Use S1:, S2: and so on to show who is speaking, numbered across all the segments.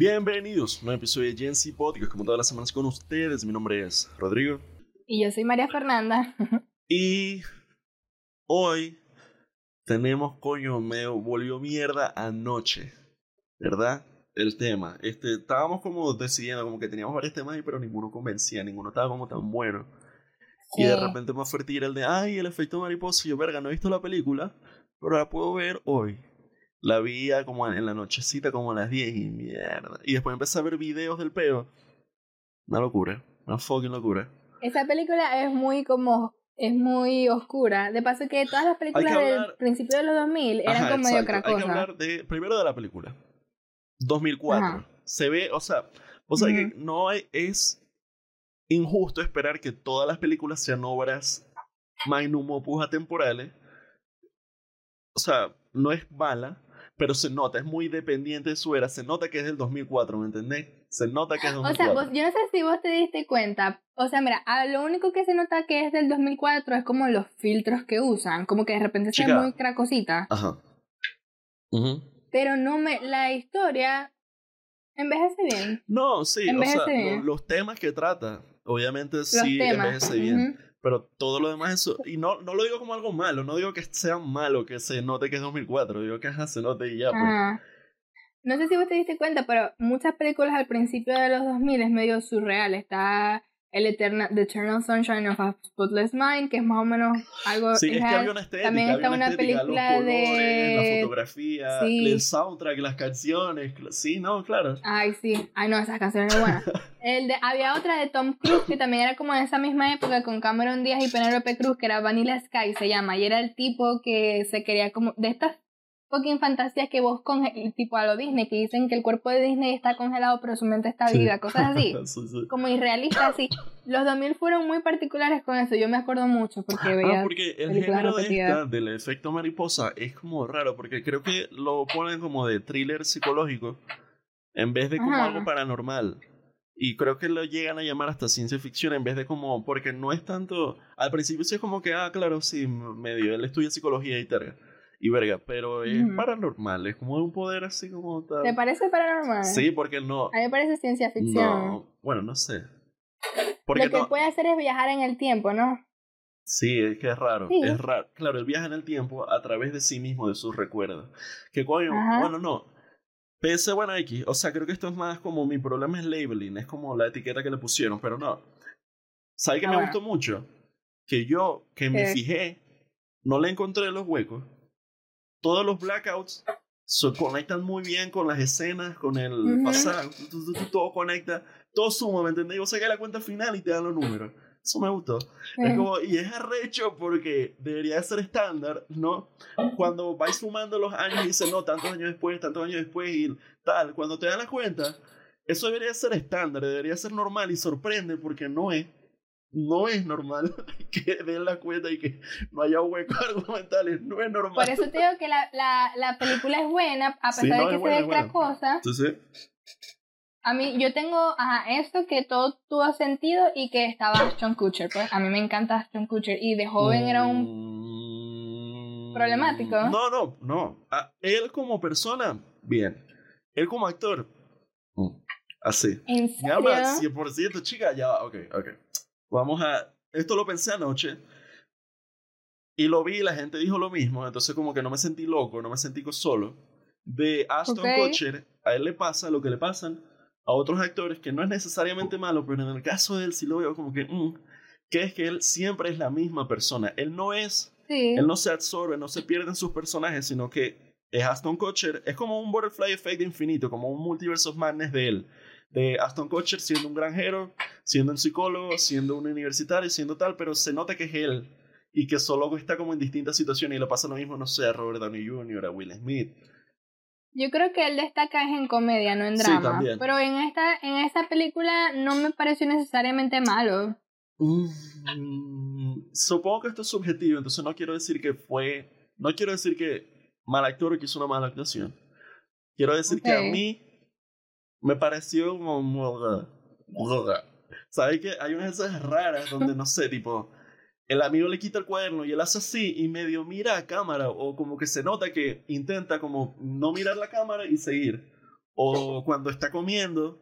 S1: Bienvenidos a un nuevo episodio de Gen Z Podcast, como todas las semanas con ustedes. Mi nombre es Rodrigo.
S2: Y yo soy María Fernanda.
S1: Y hoy tenemos, coño, me volvió mierda anoche, ¿verdad? El tema. Este, estábamos como decidiendo, como que teníamos varios temas ahí, pero ninguno convencía, ninguno estaba como tan bueno. Y de repente me fue el de, ay, el efecto mariposa. Y yo, verga, no he visto la película, pero la puedo ver hoy. La vi como en la nochecita, como a las 10 y mierda. Y después empecé a ver videos del peo. Una locura, una fucking locura.
S2: Esa película es muy como es muy oscura. De paso que todas las películas del principio de los 2000 eran
S1: Ajá,
S2: como medio.
S1: Hay que hablar de, primero de la película. 2004.
S2: Ajá.
S1: Se ve, o sea, o sea que
S2: Ujú.
S1: no hay, es injusto esperar que todas las películas sean obras magnum opus atemporales. O sea, no es mala, pero se nota, es muy dependiente de su era. Se nota que es del 2004, ¿me entendés? Se nota que es del
S2: O sea,
S1: 2004.
S2: vos- yo no sé si vos te diste cuenta. O sea, mira, a lo único que se nota que es del 2004 es como los filtros que usan. Como que de repente se ve
S1: Chica.
S2: muy cracosita.
S1: Ajá. Ujú.
S2: Pero no me. La historia envejece bien.
S1: No, sí, o sea,
S2: bien.
S1: los temas que trata, obviamente
S2: Los
S1: sí
S2: temas.
S1: envejece bien.
S2: Ujú.
S1: Pero todo lo demás eso, y no, no lo digo como algo malo, no digo que sea malo que se note que es 2004, digo que ajá, se note y ya, pues.
S2: No sé si vos te diste cuenta, pero muchas películas al principio de los 2000 es medio surreal. Está el Eterna, The Eternal Sunshine of a Spotless Mind, que es más o menos algo
S1: Sí, es que había una estética,
S2: También está una
S1: estética,
S2: película
S1: los colores,
S2: de-
S1: la fotografía,
S2: Sí.
S1: el soundtrack, las canciones, sí, no, claro.
S2: Ay, sí. Ay, no, esas canciones son buenas. El de, había otra de Tom Cruise que también era como en esa misma época con Cameron Díaz y Penelope Cruz, que era Vanilla Sky, se llama. Y era el tipo que se quería como... De estas fucking fantasías que vos conge tipo a lo Disney, que dicen que el cuerpo de Disney está congelado pero su mente está
S1: Sí.
S2: viva, cosas así.
S1: Sí, sí.
S2: como irrealista así. Los 2000 fueron muy particulares con eso, yo me acuerdo mucho porque veía...
S1: Ah, porque el género de esta, del efecto mariposa, es como raro, porque creo que lo ponen como de thriller psicológico, en vez de como
S2: Ajá.
S1: algo paranormal. Y creo que lo llegan a llamar hasta ciencia ficción, en vez de como, porque no es tanto, al principio sí es como que, ah, claro, sí, medio, él estudia psicología y terga, y verga, pero es paranormal, es como un poder así como tal.
S2: ¿Te parece paranormal?
S1: Sí, porque no,
S2: A mí me parece ciencia ficción.
S1: no, bueno, no sé. Porque
S2: Lo que
S1: no,
S2: puede hacer es viajar en el tiempo, ¿no?
S1: Sí, es que es raro,
S2: Sí.
S1: es raro. Claro, él viaja en el tiempo a través de sí mismo, de sus recuerdos. Que coño,
S2: Ajá.
S1: bueno, no. PS, bueno, X, o sea, creo que esto es más como mi problema es labeling, es como la etiqueta que le pusieron, pero no. ¿Sabes que
S2: Ah,
S1: me
S2: bueno.
S1: gustó mucho? Que yo, que me fijé, no le encontré los huecos. Todos los blackouts se conectan muy bien con las escenas, con el pasado, tu, tu, tu, todo conecta, todo suma, ¿me entendés? Y vos sacas la cuenta final y te dan los números. Eso me gustó. Es
S2: Sí.
S1: como, y es arrecho porque debería de ser estándar, ¿no? Cuando vais sumando los años y dices, no, tantos años después, tantos años después y tal, cuando te dan la cuenta, eso debería ser estándar, debería ser normal y sorprende porque no es. No es normal que den la cuenta y que no haya huecos argumentales, no es normal.
S2: Por eso te digo que la, la, la película es buena, a
S1: Sí,
S2: pesar
S1: no,
S2: de que
S1: buena,
S2: se ve
S1: buena.
S2: cracosa.
S1: Entonces,
S2: A mí, yo tengo ajá, esto que todo tuvo sentido y que estaba Ashton Kutcher. Pues a mí me encanta Ashton Kutcher y de joven era un...
S1: Mm,
S2: problemático.
S1: No, no, no. Ah, él como persona, bien. Él como actor, mm, así.
S2: ¿En serio?
S1: alma, 100%, chica, ya va, ok, ok. Vamos a... Esto lo pensé anoche. Y lo vi y la gente dijo lo mismo. Entonces como que no me sentí loco, no me sentí solo. De Aston
S2: Ok.
S1: Kutcher, a él le pasa lo que le pasan a otros actores, que no es necesariamente malo, pero en el caso de él sí lo veo como que... mm, que es que él siempre es la misma persona. Él no es...
S2: Sí.
S1: Él no se absorbe, no se pierde en sus personajes, sino que es Aston Kutcher. Es como un Butterfly Effect infinito, como un Multiverse of Madness de él. De Aston Kutcher siendo un granjero, siendo un psicólogo, siendo un universitario, siendo tal, pero se nota que es él. Y que solo está como en distintas situaciones y le pasa lo mismo, no sé, a Robert Downey Jr., a Will Smith.
S2: Yo creo que él destaca es en comedia, no en
S1: Sí,
S2: drama.
S1: también.
S2: Pero en esta, en esta película no me pareció necesariamente malo.
S1: Mm, supongo que esto es subjetivo, entonces no quiero decir que fue. No quiero decir que mal actor o que hizo una mala actuación. Quiero decir que a mí me pareció como. ¿Sabes que Hay unas esas raras donde no sé, tipo. El amigo le quita el cuaderno y él hace así y medio mira a cámara o como que se nota que intenta como no mirar la cámara y seguir. O cuando está comiendo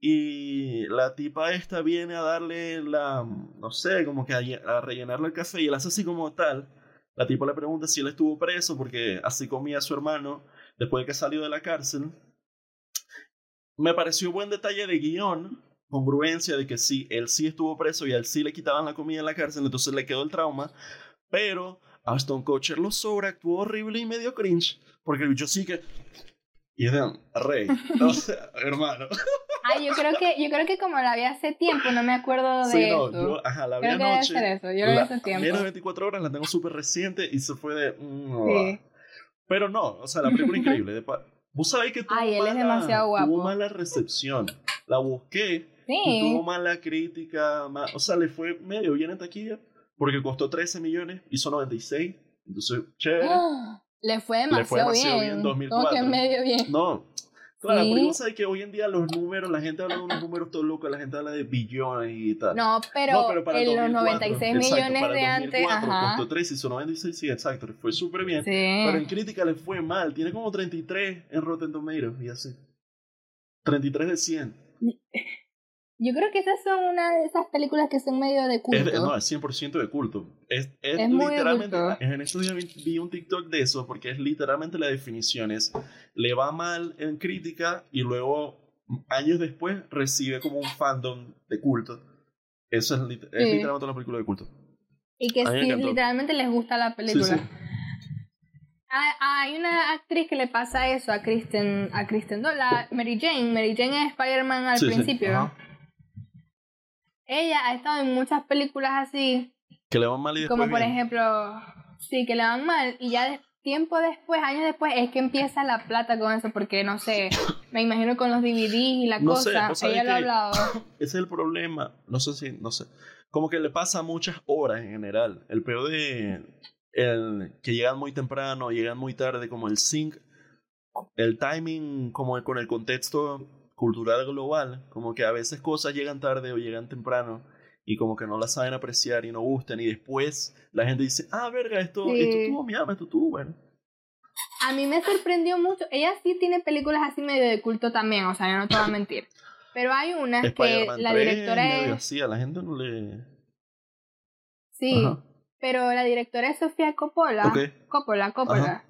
S1: y la tipa esta viene a darle la, no sé, como que a, a rellenarle el café y él hace así como tal. La tipa le pregunta si él estuvo preso porque así comía su hermano después de que salió de la cárcel. Me pareció buen detalle de guion, congruencia de que sí, él sí estuvo preso y a él sí le quitaban la comida en la cárcel, entonces le quedó el trauma. Pero Aston Kutcher lo sobreactuó horrible y medio cringe, porque el bicho sí que... Y es de rey, o sea, hermano.
S2: Ay, yo creo que, yo creo que como la vi hace tiempo, no me acuerdo de
S1: Sí, no,
S2: esto.
S1: yo, ajá, la vi
S2: creo que debe
S1: anoche.
S2: ser eso, yo la vi hace tiempo.
S1: Menos de 24 horas, la tengo súper reciente y se fue de... mm,
S2: Sí.
S1: Pero no, o sea, la película increíble. de Vos sabéis que tuvo,
S2: Ay, él es
S1: mala,
S2: demasiado guapo.
S1: tuvo mala recepción. La busqué y tuvo
S2: Sí.
S1: mala crítica. o sea, le fue medio bien en taquilla porque costó 13 millones, hizo 96. Entonces, chévere.
S2: ¡Ah! Le fue demasiado,
S1: Le fue demasiado bien en
S2: Como
S1: 2004.
S2: que medio bien.
S1: No. Claro,
S2: Sí.
S1: porque vos sabés que hoy en día los números, la gente habla de unos números todos locos, la gente habla de billones y tal.
S2: No, pero,
S1: No, pero para
S2: en los
S1: 2004,
S2: 96
S1: exacto,
S2: millones
S1: para el
S2: de antes,
S1: 2004
S2: ajá.
S1: Costó 13, hizo 96, sí, exacto, le fue súper bien.
S2: Sí.
S1: Pero en crítica le fue mal. Tiene como 33 en Rotten Tomatoes y así. 33 de 100.
S2: Yo creo que esas son una de esas películas que son medio de culto.
S1: Es de- no, es 100% de culto. Es, es,
S2: Es
S1: literalmente. En estos días vi, vi un TikTok de eso porque es literalmente la definición. Es le va mal en crítica y luego, años después, recibe como un fandom de culto. Eso es, lit- es
S2: Sí.
S1: literalmente una película de culto.
S2: y que sí, literalmente les gusta la película.
S1: Sí, sí.
S2: Ah, Hay una actriz que le pasa eso a Kristen, a Kristen Dunst, la Mary Jane. Mary Jane es Spider-Man al
S1: Sí, sí.
S2: principio.
S1: Ajá.
S2: Ella ha estado en muchas películas así,
S1: Que le va mal y después.
S2: como por
S1: bien.
S2: ejemplo, sí, que le van mal y ya tiempo después, años después, es que empieza la plata con eso, porque no sé, me imagino con los DVDs y la
S1: No
S2: cosa, ella lo ha hablado.
S1: Ese es el problema. No sé si, no sé. Como que le pasa muchas horas en general. El peor de el que llegan muy temprano, llegan muy tarde, como el sync, el timing, como con el contexto cultural global, como que a veces cosas llegan tarde o llegan temprano y como que no las saben apreciar y no gustan y después la gente dice, ah, verga, esto,
S2: Sí.
S1: esto tuvo mi ama, esto tuvo bueno.
S2: A mí me sorprendió mucho, ella sí tiene películas así medio de culto también, o sea, yo no te voy a mentir. Pero hay unas que la
S1: 3,
S2: directora es...
S1: así, a la gente no le...
S2: Sí,
S1: Ajá.
S2: pero la directora es Sofía Coppola.
S1: Ok.
S2: Coppola, Coppola.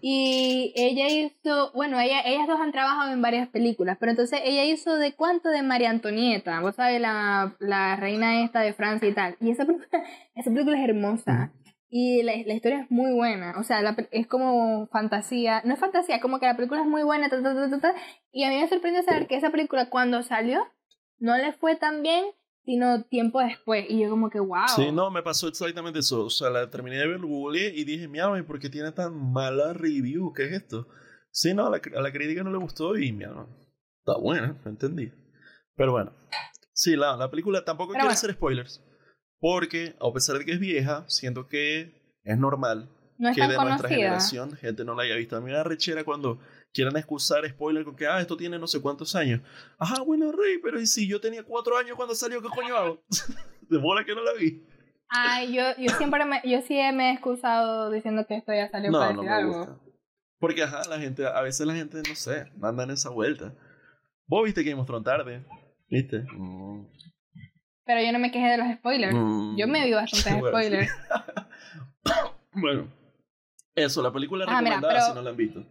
S2: Y ella hizo, bueno, ella, ellas dos han trabajado en varias películas, pero entonces ella hizo de cuánto de María Antonieta, vos sabés, la, la reina esta de Francia y tal. Y esa película, esa película es hermosa. Y la, la historia es muy buena, o sea, la es como fantasía, no es fantasía, como que la película es muy buena, ta, ta, ta, ta, ta. y a mí me sorprendió saber que esa película cuando salió no le fue tan bien, sino tiempo después, y yo como que wow.
S1: Sí, no, me pasó exactamente eso. O sea, la terminé de ver, googleé y dije, mi alma, ¿y por qué tiene tan mala review? ¿Qué es esto? Sí, no, a la, a la crítica no le gustó y mi alma, está buena, no entendí. Pero bueno, sí, la, la película tampoco
S2: Pero
S1: quiero
S2: bueno.
S1: hacer spoilers. Porque, a pesar de que es vieja, siento que es normal
S2: no es
S1: que de nuestra
S2: conocida.
S1: generación gente no la haya visto. A mí me da rechera cuando quieran excusar spoiler con que, ah, esto tiene no sé cuántos años. Ajá, bueno, Rey, pero ¿y si yo tenía cuatro años cuando salió? ¿Qué coño hago? de bola que no la vi.
S2: Ay, yo, yo siempre me, yo sí me he excusado diciendo que esto ya salió para
S1: No, no
S2: decir
S1: me
S2: algo.
S1: gusta. Porque, ajá, la gente, a veces la gente, no sé, anda en esa vuelta. Vos viste Game of Thrones tarde, ¿viste? Mm,
S2: Pero yo no me quejé de los spoilers.
S1: mm.
S2: Yo me vi bastantes
S1: Bueno, sí.
S2: spoilers.
S1: Bueno, eso, la película
S2: Ah, mira,
S1: recomendada
S2: pero-
S1: si no la han visto.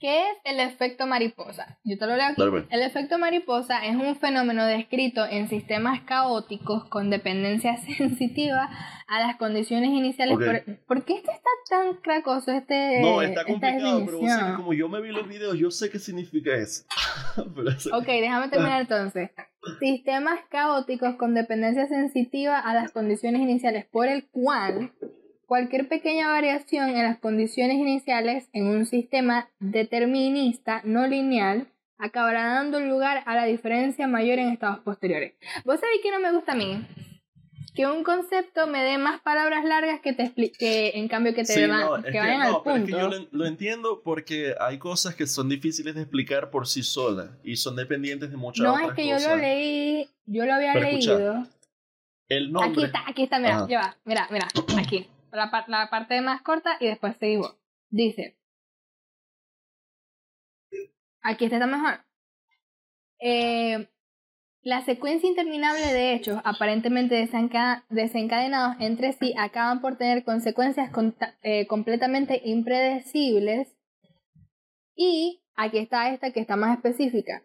S2: ¿Qué es el efecto mariposa? Yo te lo leo aquí.
S1: Dale, pues.
S2: El efecto mariposa es un fenómeno descrito en sistemas caóticos con dependencia sensitiva a las condiciones iniciales. Por, ¿por qué este está tan cracoso? Este,
S1: No, está complicado, pero vos sabés como yo me vi los videos, yo sé qué significa eso-
S2: Ok, déjame terminar entonces. Sistemas caóticos con dependencia sensitiva a las condiciones iniciales, por el cual cualquier pequeña variación en las condiciones iniciales en un sistema determinista no lineal acabará dando lugar a la diferencia mayor en estados posteriores. ¿Vos sabés que no me gusta a mí? Que un concepto me dé más palabras largas que te expli- que en cambio que te
S1: Sí,
S2: van-
S1: no, es
S2: que
S1: que,
S2: vayan
S1: no,
S2: al
S1: pero es que yo lo, lo entiendo porque hay cosas que son difíciles de explicar por sí solas y son dependientes de muchas
S2: no,
S1: otras
S2: es que
S1: cosas.
S2: yo lo leí, yo lo había
S1: Pero escucha,
S2: leído.
S1: El nombre.
S2: Aquí está, aquí está, mira,
S1: Ajá.
S2: ya va, mira, mira, aquí. La, par- la parte más corta y después seguimos. Dice, aquí está mejor. Eh, la secuencia interminable de hechos aparentemente desencadenados entre sí acaban por tener consecuencias eh, completamente impredecibles. Y aquí está esta que está más específica.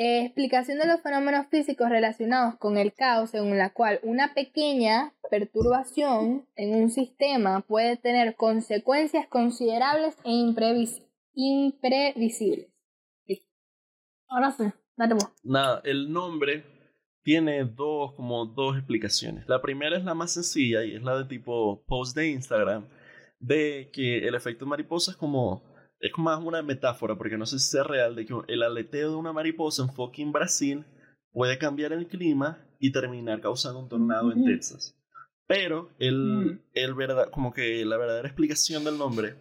S2: Eh, explicación de los fenómenos físicos relacionados con el caos, según la cual una pequeña perturbación en un sistema puede tener consecuencias considerables e imprevisibles. Ahora sí.
S1: Nada, el nombre tiene dos, como dos explicaciones. La primera es la más sencilla y es la de tipo post de Instagram, de que el efecto mariposa es como, es más una metáfora, porque no sé si es real, de que el aleteo de una mariposa en fucking Brasil puede cambiar el clima y terminar causando un tornado en Texas. Pero el, mm. el verdad, como que la verdadera explicación del nombre,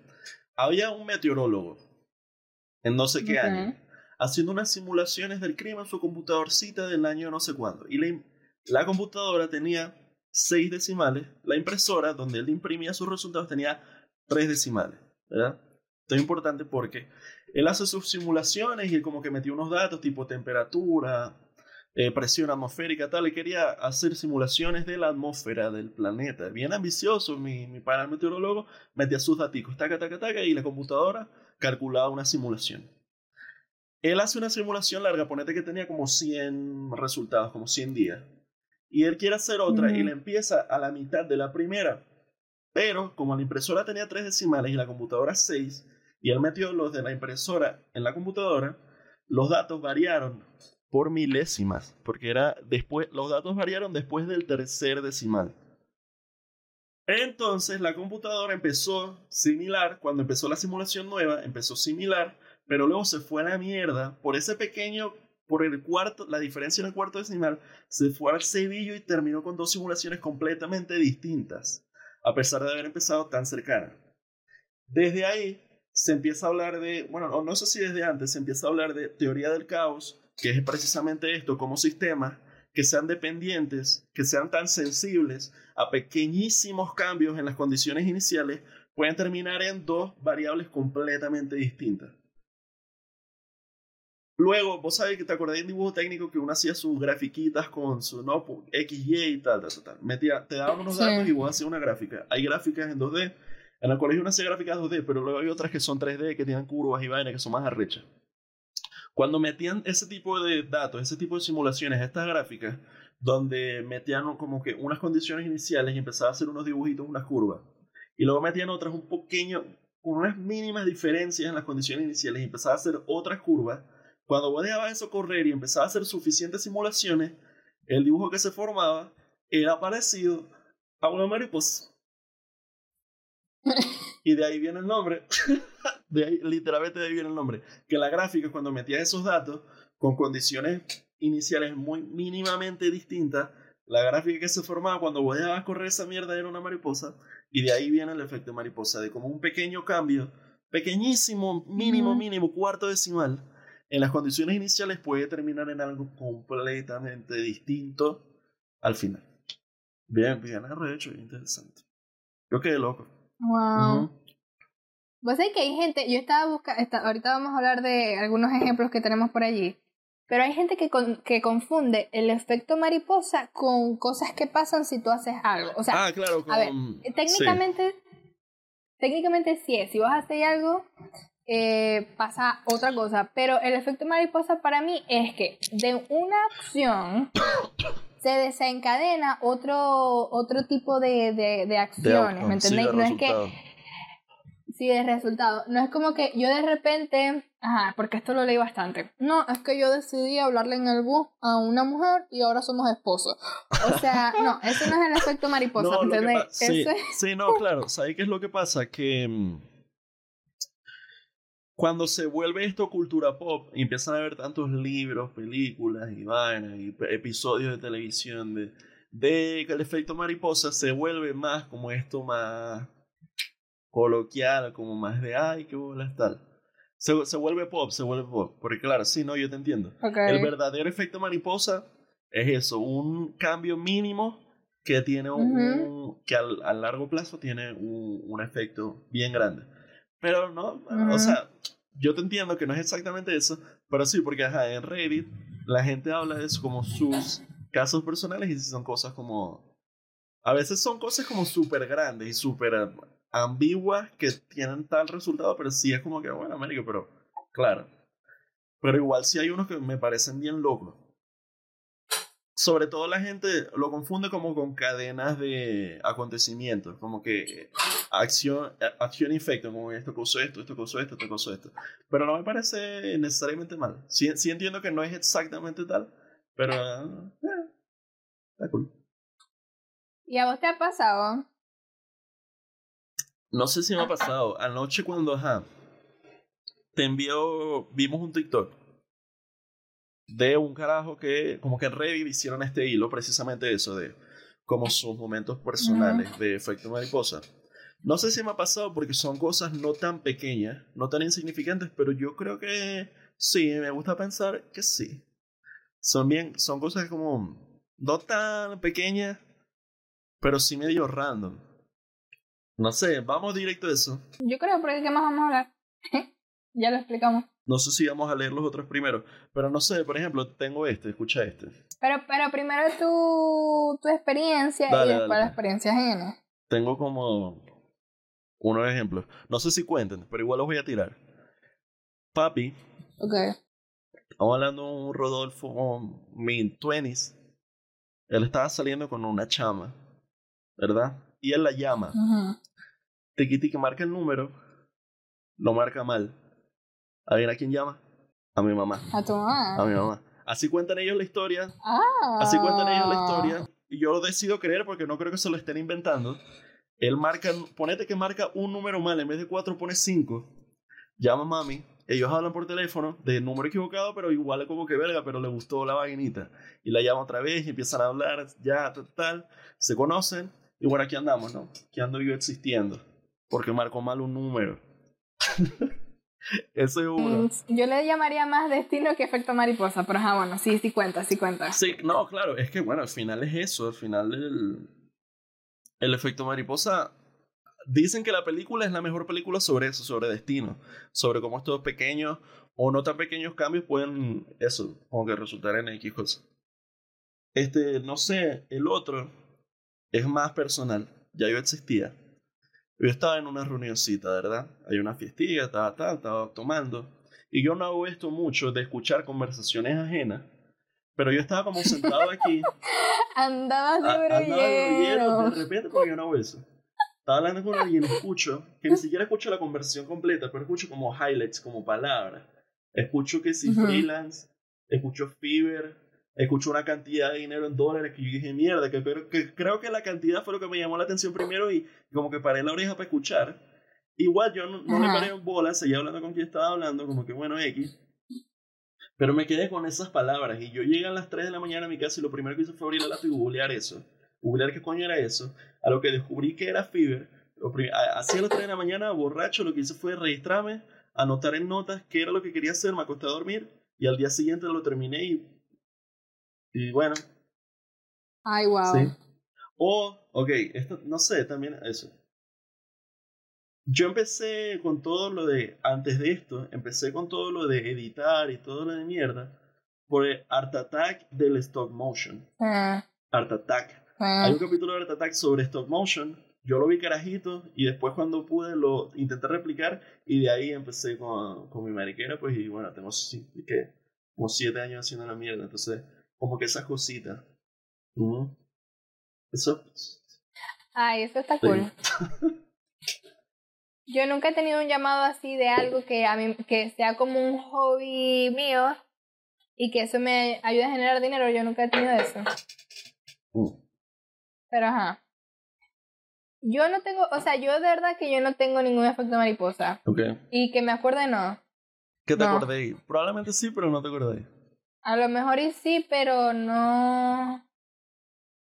S1: había un meteorólogo en no sé qué año haciendo unas simulaciones del crimen en su computadorcita del año no sé cuándo. Y la, computadora tenía seis decimales, la impresora donde él imprimía sus resultados tenía tres decimales, ¿verdad? Esto es importante porque él hace sus simulaciones y él como que metió unos datos tipo temperatura, eh, presión atmosférica, tal, y quería hacer simulaciones de la atmósfera del planeta. Bien ambicioso, mi, mi meteorólogo metía sus datos, taca, taca, taca, y la computadora calculaba una simulación. Él hace una simulación larga, ponete que tenía como 100 resultados, como 100 días. Y él quiere hacer otra y le empieza a la mitad de la primera. Pero como la impresora tenía tres decimales y la computadora seis, y él metió los de la impresora en la computadora, los datos variaron por milésimas, porque era después, los datos variaron después del tercer decimal. Entonces la computadora empezó similar, cuando empezó la simulación nueva, empezó similar, pero luego se fue a la mierda por ese pequeño, por el cuarto, la diferencia en el cuarto decimal, se fue al cebillo y terminó con dos simulaciones completamente distintas, a pesar de haber empezado tan cercana. Desde ahí se empieza a hablar de, bueno, no, no sé si desde antes, se empieza a hablar de teoría del caos, que es precisamente esto, como sistemas que sean dependientes, que sean tan sensibles a pequeñísimos cambios en las condiciones iniciales, pueden terminar en dos variables completamente distintas. Luego, vos sabés que te acordás en dibujo técnico que uno hacía sus grafiquitas con su no, XY y tal, tal, tal. Metía, te daban unos datos y vos hacías una gráfica. Hay gráficas en 2D. En el colegio uno hacía gráficas 2D, pero luego hay otras que son 3D, que tienen curvas y vainas que son más arrechas. Cuando metían ese tipo de datos, ese tipo de simulaciones, estas gráficas, donde metían como que unas condiciones iniciales y empezaba a hacer unos dibujitos, unas curvas, y luego metían otras un pequeño, unas mínimas diferencias en las condiciones iniciales y empezaba a hacer otras curvas, cuando vos dejabas eso correr y empezaba a hacer suficientes simulaciones, el dibujo que se formaba era parecido a una mariposa. y de ahí viene el nombre. de ahí, literalmente de ahí viene el nombre. Que la gráfica, cuando metía esos datos con condiciones iniciales muy mínimamente distintas, la gráfica que se formaba cuando vos dejabas correr esa mierda era una mariposa. Y de ahí viene el efecto mariposa, de como un pequeño cambio, pequeñísimo, mínimo, mínimo, cuarto decimal en las condiciones iniciales puede terminar en algo completamente distinto al final. Bien, bien hecho, interesante. Yo quedé loco.
S2: Wow. Vos sabés que hay gente, yo estaba buscando, ahorita vamos a hablar de algunos ejemplos que tenemos por allí, pero hay gente que, que confunde el efecto mariposa con cosas que pasan si tú haces algo. O sea,
S1: ah, claro,
S2: a ver, técnicamente, técnicamente sí es, si vos haces algo, eh, pasa otra cosa. Pero el efecto mariposa para mí es que de una acción se desencadena otro, otro tipo de, de, acciones, ¿me entendéis? no es que... Sí, de resultado. No es como que yo de repente, ajá, porque esto lo leí bastante. No, es que yo decidí hablarle en el bus a una mujer y ahora somos esposos. O sea, no, eso no es el efecto mariposa, ¿entendéis?
S1: Sí, sí, no, claro. ¿Sabes qué es lo que pasa? Que mm, cuando se vuelve esto cultura pop y empiezan a ver tantos libros, películas y vainas y episodios de televisión de, de que el efecto mariposa se vuelve más como esto más coloquial, como más de ay, qué bolas tal. Se, se vuelve pop, se vuelve pop. Porque claro, sí, no, yo te entiendo. El verdadero efecto mariposa es eso, un cambio mínimo que tiene un, que al, a largo plazo tiene un, un efecto bien grande. Pero no, o sea, yo te entiendo que no es exactamente eso, pero sí, porque ajá, en Reddit la gente habla de eso como sus casos personales y si son cosas como... A veces son cosas como súper grandes y súper ambiguas que tienen tal resultado, pero sí es como que, bueno, América, pero claro. Pero igual sí hay unos que me parecen bien locos. Sobre todo la gente lo confunde como con cadenas de acontecimientos, como que acción, acción y efecto, como esto causó esto, esto causó esto, esto causó esto. Pero no me parece necesariamente mal. Sí, sí entiendo que no es exactamente tal, pero eh, está cool.
S2: ¿Y a vos te ha pasado?
S1: No sé si me ha pasado. Anoche cuando, ajá, te envió, vimos un TikTok de un carajo que como que Reddit hicieron este hilo, precisamente eso, de como sus momentos personales de efecto mariposa. No sé si me ha pasado porque son cosas no tan pequeñas, no tan insignificantes, pero yo creo que sí, me gusta pensar que sí. Son bien, son cosas como no tan pequeñas, pero sí medio random. No sé, vamos directo a eso.
S2: Yo creo, porque ¿qué más vamos a hablar? ya lo explicamos.
S1: No sé si vamos a leer los otros primero, pero no sé, por ejemplo, tengo este, escucha este.
S2: Pero, pero primero tu, tu experiencia y después la experiencia ajena.
S1: Tengo como unos ejemplos. No sé si cuenten, pero igual los voy a tirar. Papi.
S2: Ok.
S1: Estamos hablando de un Rodolfo min 20s. Él estaba saliendo con una chama, ¿verdad? Y él la llama. Uh que marca el número, lo marca mal. ¿A quién llama? A mi mamá.
S2: A tu mamá.
S1: A mi mamá. Así cuentan ellos la historia. Ah. Así cuentan ellos la historia. Y yo decido creer porque no creo que se lo estén inventando. Él marca, ponete que marca un número mal, en vez de cuatro pone cinco. Llama a mami. Ellos hablan por teléfono de número equivocado, pero igual es como que verga, pero le gustó la vaginita. Y la llama otra vez y empiezan a hablar, ya, tal, tal. Se conocen. Y bueno, aquí andamos, ¿no? Aquí ando yo existiendo. Porque marcó mal un número. Eso es uno. Mm,
S2: yo le llamaría más destino que efecto mariposa, pero ajá, bueno, sí, sí cuenta, sí cuenta.
S1: Sí, no, claro, es que bueno, al final es eso, al final el, el efecto mariposa. Dicen que la película es la mejor película sobre eso, sobre destino, sobre cómo estos pequeños o no tan pequeños cambios pueden, eso, como que resultar en X cosas. Este, no sé, el otro es más personal, ya yo existía yo estaba en una reunioncita, ¿verdad? Hay una fiestilla, estaba, estaba, estaba tomando. Y yo no hago esto mucho de escuchar conversaciones ajenas. Pero yo estaba como sentado aquí.
S2: Andaba de Andaba
S1: de repente, porque yo no hago eso. Estaba hablando con alguien, escucho, que ni siquiera escucho la conversación completa, pero escucho como highlights, como palabras. Escucho que si freelance, escucho Fever, escucho una cantidad de dinero en dólares que yo dije, mierda, que, que, creo que la cantidad fue lo que me llamó la atención primero y como que paré la oreja para escuchar. Igual yo no, no le paré en bola, seguía hablando con quien estaba hablando, como que bueno, X. Pero me quedé con esas palabras y yo llegué a las 3 de la mañana a mi casa y lo primero que hice fue abrir el laptop y googlear eso. Googlear qué coño era eso. A lo que descubrí que era Fever. Hacia las 3 de la mañana, borracho, lo que hice fue registrarme, anotar en notas qué era lo que quería hacer, me acosté a dormir y al día siguiente lo terminé y y bueno.
S2: Ay, wow. Sí.
S1: O, ok, esto, no sé, también eso. Yo empecé con todo lo de, antes de esto, empecé con todo lo de editar y todo lo de mierda por el Art Attack del Stop Motion.
S2: Ah.
S1: Art Attack. Ah. Hay un capítulo de Art Attack sobre Stop Motion. Yo lo vi carajito y después cuando pude lo intenté replicar y de ahí empecé con, con mi mariquera, pues y bueno, tengo ¿qué? como siete años haciendo la mierda, entonces como que esas cositas. Eso.
S2: Ay, eso está cool. Yo nunca he tenido un llamado así de algo que a mí que sea como un hobby mío y que eso me ayude a generar dinero. Yo nunca he tenido eso.
S1: Mm.
S2: Pero ajá. Yo no tengo, o sea, yo de verdad que yo no tengo ningún efecto mariposa.
S1: Okay.
S2: Y que me acuerde no.
S1: ¿Qué te no. acordé? Probablemente sí, pero no te acordé.
S2: A lo mejor y sí, pero no.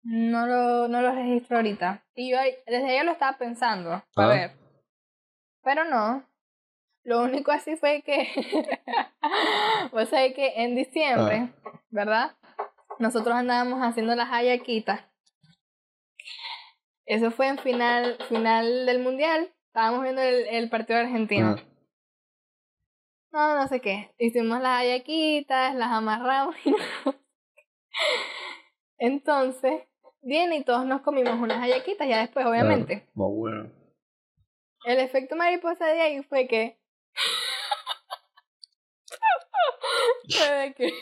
S2: No lo, no lo registro ahorita. Y yo desde ayer lo estaba pensando. A ah. ver. Pero no. Lo único así fue que. pues hay que en diciembre, ah. ¿verdad? Nosotros andábamos haciendo las hayaquitas. Eso fue en final, final del mundial. Estábamos viendo el, el partido de Argentina. Ah. No, no sé qué. Hicimos las hallaquitas, las amarramos y Entonces, viene y todos nos comimos unas hallaquitas ya después, obviamente.
S1: Muy bueno.
S2: El efecto mariposa de ahí fue que... fue que...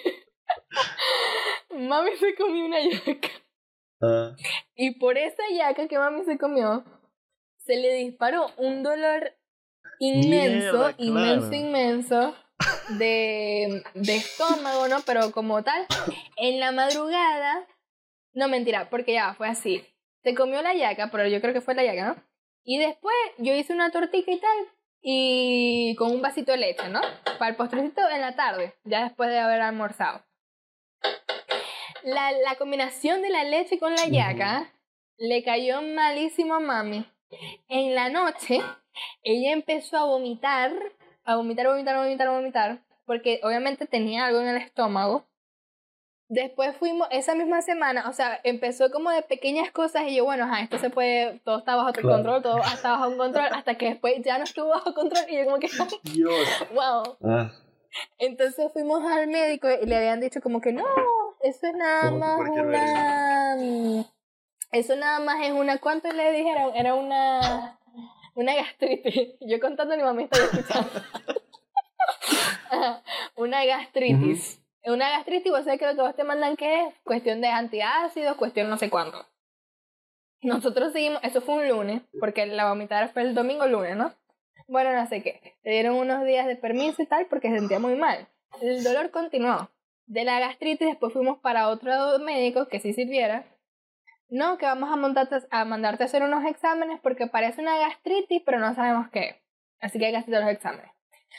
S2: mami se comió una yaca.
S1: Ah,
S2: Y por esa yaca que mami se comió, se le disparó un dolor inmenso,
S1: Mierda,
S2: inmenso,
S1: claro.
S2: inmenso de, de estómago, ¿no? Pero como tal, en la madrugada, no mentira, porque ya fue así. Se comió la yaca, pero yo creo que fue la yaca, ¿no? Y después yo hice una tortita y tal, y con un vasito de leche, ¿no? Para el postrecito en la tarde, ya después de haber almorzado. La, la combinación de la leche con la yaca le cayó malísimo a mami. En la noche, ella empezó a vomitar, a vomitar, vomitar, vomitar, vomitar, porque obviamente tenía algo en el estómago. Después fuimos, esa misma semana, o sea, empezó como de pequeñas cosas y yo, bueno, ajá, esto se puede, todo está bajo
S1: Claro.
S2: control, todo está bajo control, hasta que después ya no estuvo bajo control y yo como que,
S1: Dios.
S2: wow.
S1: Ah,
S2: Entonces fuimos al médico y le habían dicho como que no, eso es nada más una... Eso nada más es una... ¿Cuánto le dijeron? Era una... Una gastritis. Yo contando a mi mamá estaba escuchando. Una gastritis. Una gastritis, vos sabés que lo que vos te mandan que es cuestión de antiácidos, cuestión no sé cuánto. Nosotros seguimos, eso fue un lunes, porque la vomitar fue el domingo lunes, ¿no? Bueno, no sé qué. Le dieron unos días de permiso y tal porque se sentía muy mal. El dolor continuó. De la gastritis después fuimos para otro médico que sí sirviera. No, que vamos a, montarte, a mandarte a hacer unos exámenes porque parece una gastritis, pero no sabemos qué. Así que hay que hacer los exámenes.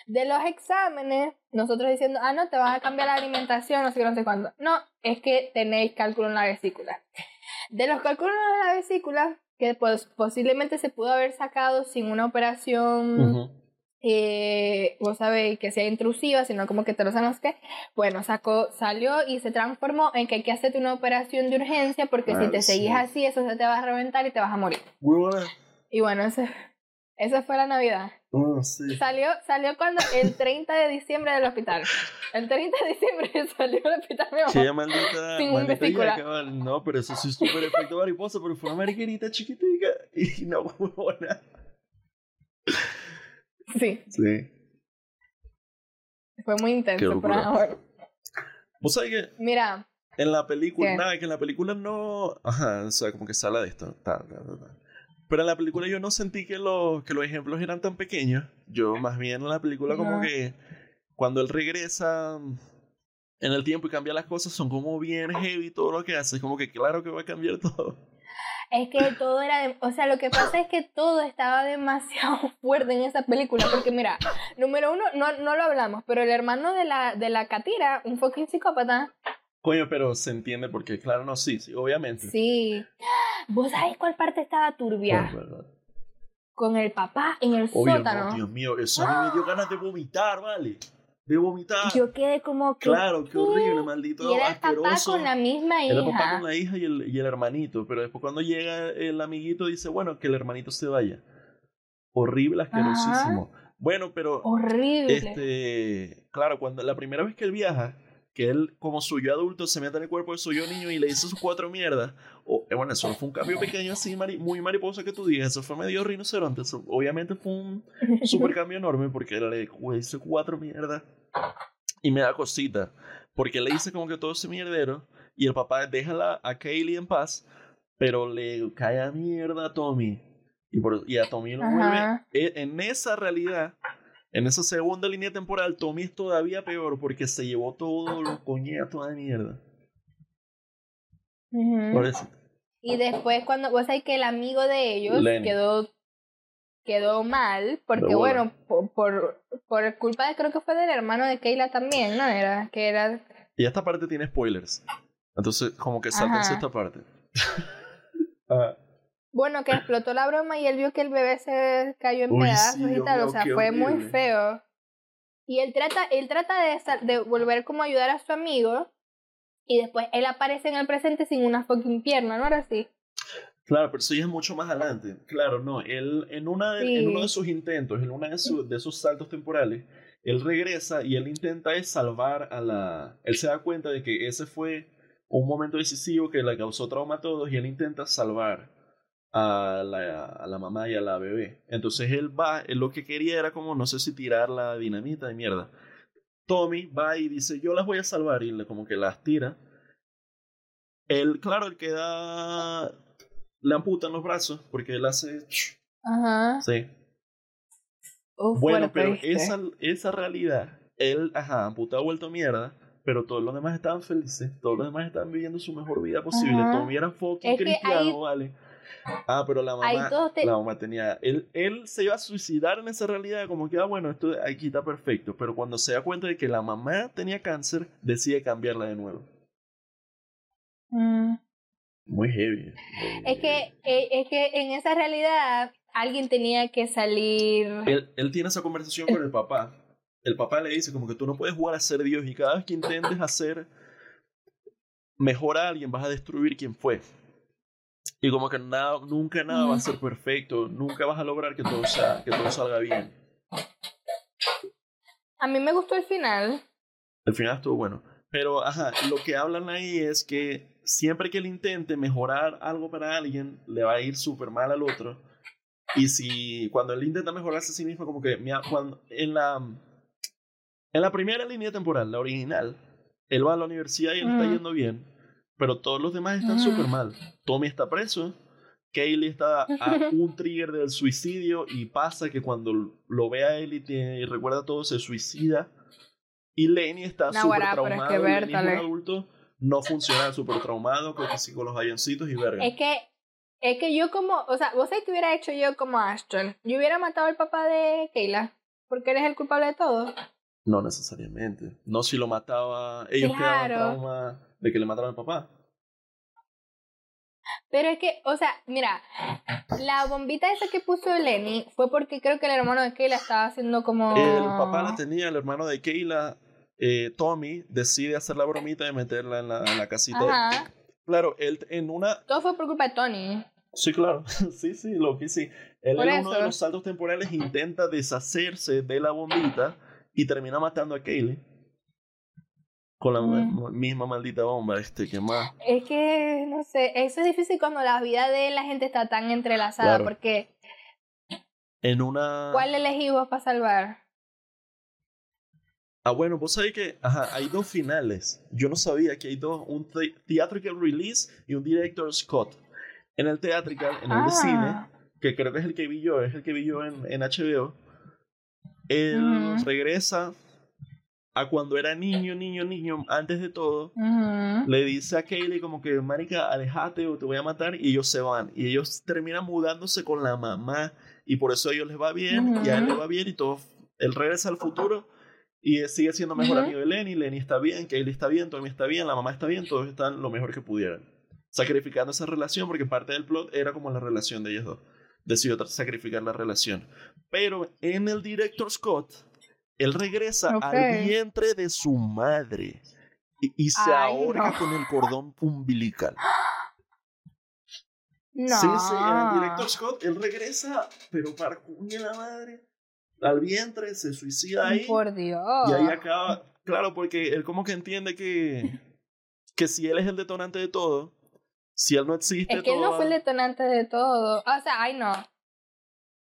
S2: De los exámenes, nosotros diciendo, ah, no, te vas a cambiar la alimentación, no sé qué, no sé cuándo. No, es que tenéis cálculo en la vesícula. De los cálculos en la vesícula, que pues, posiblemente se pudo haber sacado sin una operación. Eh, vos sabéis, que sea intrusiva, sino como que te lo sabes que, bueno, sacó, salió y se transformó en que hay que hacerte una operación de urgencia porque si
S1: Ah,
S2: te seguís
S1: sí.
S2: así, eso se te va a reventar y te vas a morir.
S1: Huevona.
S2: Y bueno, ese, esa fue la Navidad.
S1: Ah, sí.
S2: Salió, salió cuando el 30 de diciembre del hospital. El 30 de diciembre salió del hospital mi mamá.
S1: Maldita,
S2: Sin
S1: maldita
S2: vesícula.
S1: No, pero eso sí es súper efecto mariposa, porque fue una mariquerita chiquitica y no huevona.
S2: Sí,
S1: Sí.
S2: fue muy intenso,
S1: locura.
S2: ahora.
S1: Vos sabés que
S2: Mira,
S1: en la película,
S2: ¿Qué?
S1: nada, que en la película no. Ajá, o sea, como que se habla de esto. ta, ta, ta, ta. Pero en la película yo no sentí que los, que los ejemplos eran tan pequeños. Yo más bien en la película como que cuando él regresa en el tiempo y cambia las cosas son como bien heavy todo lo que hace. Es como que claro que va a cambiar todo.
S2: Es que todo era, de- o sea, lo que pasa es que todo estaba demasiado fuerte en esa película, porque mira, número uno, no, no lo hablamos, pero el hermano de la, de la Catira, un fucking psicópata,
S1: Coño, pero se entiende porque, claro, no, sí, sí, obviamente.
S2: sí. ¿Vos sabés cuál parte estaba turbia?
S1: Por verdad.
S2: Con el papá en el
S1: Obvio,
S2: sótano.
S1: no, Dios mío, eso me dio ganas de vomitar, ¿vale? De vomitar.
S2: Yo quedé como que.
S1: Claro, qué horrible, maldito
S2: Y era el papá
S1: asqueroso.
S2: con la misma
S1: Era el papá
S2: hija.
S1: con la hija y el, y el hermanito, pero después cuando llega el amiguito dice, bueno, que el hermanito se vaya. Horrible, asquerosísimo. Bueno, pero
S2: Horrible.
S1: este, claro, cuando la primera vez que él viaja, que él como suyo adulto se mete en el cuerpo de suyo niño y le dice sus cuatro mierdas, o, eh, bueno, eso no fue un cambio pequeño así, mari- muy mariposa que tú digas, eso fue medio rinoceronte, eso obviamente fue un super cambio enorme porque él le dice cuatro mierdas y me da cosita, porque le dice como que todo ese mierdero y el papá deja la- a Kaylee en paz, pero le cae a mierda a Tommy. Y, por- y a Tommy lo vuelve. e- En esa realidad, en esa segunda línea temporal, Tommy es todavía peor porque se llevó todos los coñatos de mierda. Por eso.
S2: Y después cuando vos sabés que el amigo de ellos
S1: Lenny.
S2: quedó quedó mal porque bueno por, por por culpa de creo que fue del hermano de Keila también no era que era
S1: Y esta parte tiene spoilers. Entonces, como que saltense
S2: Ajá.
S1: esta parte. Ah,
S2: bueno que explotó la broma y él vio que el bebé se cayó en
S1: Uy,
S2: pedazos
S1: sí,
S2: y tal o sea fue muy feo y él trata él trata de de volver como a ayudar a su amigo y después él aparece en el presente sin una fucking pierna no era así
S1: Claro, pero eso ya es mucho más adelante. Claro, no. Él, en, una de-
S2: Sí.
S1: en uno de sus intentos, en uno de, su- de sus saltos temporales, él regresa y él intenta es salvar a la... Él se da cuenta de que ese fue un momento decisivo que le causó trauma a todos y él intenta salvar a la, a la mamá y a la bebé. Entonces él va, él lo que quería era como, no sé si tirar la dinamita de mierda. Tommy va y dice, yo las voy a salvar y le, como que las tira. Él, claro, él queda... Le amputan los brazos porque él hace...
S2: Ajá.
S1: Sí.
S2: Uf,
S1: Bueno, pero esa, esa realidad, él, ajá, amputado, vuelto mierda, pero todos los demás estaban felices, todos los demás estaban viviendo su mejor vida posible,
S2: Ajá.
S1: Tommy era fucking
S2: Es
S1: cristiano,
S2: ahí-
S1: vale. Ah, pero la mamá,
S2: te-
S1: la mamá tenía, él, él se iba a suicidar en esa realidad, como que, ah, bueno, esto aquí está perfecto, pero cuando se da cuenta de que la mamá tenía cáncer, decide cambiarla de nuevo.
S2: Mm.
S1: Muy heavy.
S2: Es que, eh, es que en esa realidad alguien tenía que salir.
S1: Él, él tiene esa conversación con el papá. El papá le dice como que tú no puedes jugar a ser Dios y cada vez que intentes hacer mejor a alguien vas a destruir quien fue. Y como que nada, nunca nada va a ser perfecto, nunca vas a lograr que todo, sea, que todo salga bien.
S2: A mí me gustó el final.
S1: Al final estuvo bueno. Pero, ajá, lo que hablan ahí es que siempre que él intente mejorar algo para alguien, le va a ir súper mal al otro. Y si cuando él intenta mejorarse a sí mismo, como que mira, cuando, en, la, en la primera línea temporal, la original, él va a la universidad y él está
S2: Ujú.
S1: yendo bien, pero todos los demás están
S2: Ujú.
S1: súper mal. Tommy está preso, Kaylee está a un trigger del suicidio y pasa que cuando lo ve a él y, tiene- y recuerda todo, se suicida. Y Lenny está súper
S2: Naguará, pero es
S1: traumado.
S2: que
S1: y Lenny es un adulto, no funciona, súper traumado, creo que sí con los avioncitos y verga.
S2: Es que, es que yo como, o sea, vos sabés que hubiera hecho yo como Ashton. Yo hubiera matado al papá de Kayla. Porque eres el culpable de todo.
S1: No necesariamente. No si lo mataba. Ellos quedaban
S2: Claro.
S1: trauma de que le mataron al papá.
S2: Pero es que, o sea, mira, la bombita esa que puso Lenny fue porque creo que el hermano de Kayla estaba haciendo como...
S1: El papá la tenía, el hermano de Kayla, eh, Tommy, decide hacer la bromita de meterla en la, en la casita.
S2: Ajá.
S1: Claro, él en una.
S2: Todo fue por culpa de Tony.
S1: Sí, claro. sí, sí, lo que sí. Él en uno de los saltos temporales intenta deshacerse de la bombita y termina matando a Kaylee. Con la
S2: Mm.
S1: misma maldita bomba, este, que más.
S2: Es que, no sé, eso es difícil cuando la vida de la gente está tan entrelazada,
S1: Claro.
S2: porque
S1: En una.
S2: ¿cuál elegí vos para salvar?
S1: Ah, bueno, vos sabés que ajá, hay dos finales. Yo no sabía que hay dos, un the- theatrical release y un director Scott. En el theatrical, en el de cine,
S2: Ah,
S1: que creo que es el que vi yo, es el que vi yo en, en HBO, él regresa a cuando era niño, niño, niño, antes de todo. Le dice a Kaylee como que, marica, alejate o te voy a matar. Y ellos se van. Y ellos terminan mudándose con la mamá. Y por eso a ellos les va bien. Y a él le va bien. Y todo. Él regresa al futuro. Y sigue siendo mejor amigo de Lenny. Lenny está bien. Kaylee está bien. Tommy está bien. La mamá está bien. Todos están lo mejor que pudieran. Sacrificando esa relación. Porque parte del plot era como la relación de ellos dos. Decidió sacrificar la relación. Pero en el director Scott. Él regresa al vientre de su madre. Y, y se
S2: Ay,
S1: ahorca
S2: no.
S1: con el cordón umbilical.
S2: No.
S1: Sí, sí, el director Scott, él regresa, pero para cuña la madre, al vientre, se suicida ahí.
S2: Por Dios.
S1: Y ahí acaba, claro, porque él como que entiende que, que si él es el detonante de todo, si él no existe,
S2: Es que él no
S1: todo
S2: fue el detonante de todo. O sea, ay no.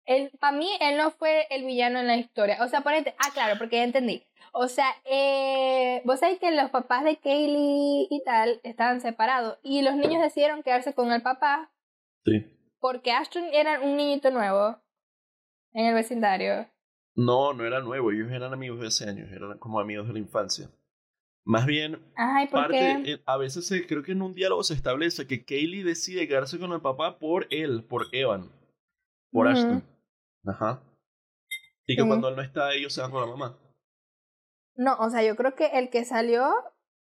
S2: Él, para mí, él no fue el villano en la historia. O sea, ponete. Ah, claro, porque ya entendí. O sea, eh, vos sabés que los papás de Kaylee y tal estaban separados. Y los niños decidieron quedarse con el papá
S1: Sí.
S2: porque Ashton era un niñito nuevo en el vecindario.
S1: No, no era nuevo, ellos eran amigos de hace años, eran como amigos de la infancia. Más bien,
S2: Ay, ¿por
S1: parte,
S2: qué?
S1: eh, a veces se- creo que en un diálogo se establece que Kaylee decide quedarse con el papá por él, por Evan, por
S2: Ujú.
S1: Ashton. Ajá. Y que cuando él no está, ellos se van con la mamá.
S2: No, o sea, yo creo que el que salió